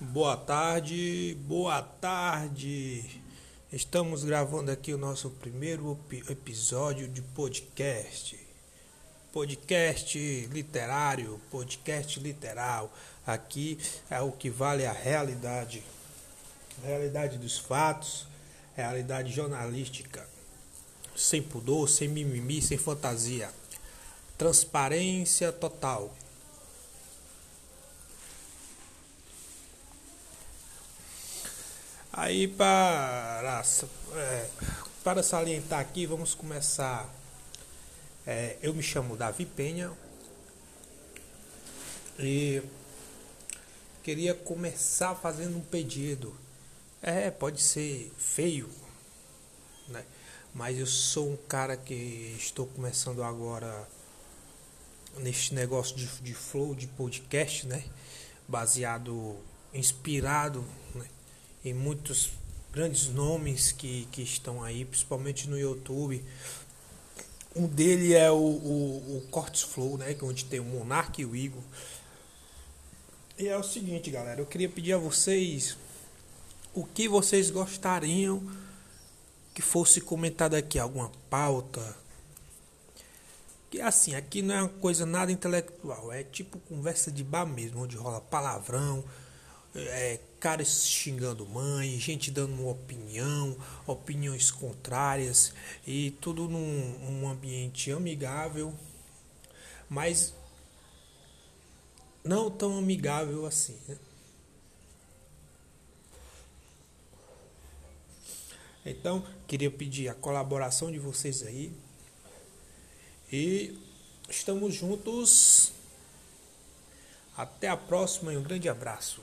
Boa tarde, boa tarde. Estamos gravando aqui o nosso primeiro episódio de podcast. Podcast literário, podcast literal. Aqui é o que vale a realidade. Realidade dos fatos, realidade jornalística. Sem pudor, sem mimimi, sem fantasia. Transparência total. Aí para, é, para salientar aqui, vamos começar. É, eu me chamo Davi Penha e queria começar fazendo um pedido. É, pode ser feio, né? Mas eu sou um cara que estou começando agora neste negócio de, de flow de podcast, né? Baseado, inspirado, né? Em muitos grandes nomes que, que estão aí, principalmente no YouTube. Um dele é o, o, o Cortes Flow, né? É onde tem o Monark e o Igor. E é o seguinte, galera, eu queria pedir a vocês o que vocês gostariam que fosse comentado aqui, alguma pauta. Que assim, aqui não é uma coisa nada intelectual, é tipo conversa de bar mesmo, onde rola palavrão, é, caras xingando mãe, gente dando uma opinião, opiniões contrárias e tudo num um ambiente amigável, mas não tão amigável assim. Né? Então, queria pedir a colaboração de vocês aí. E estamos juntos. Até a próxima e um grande abraço.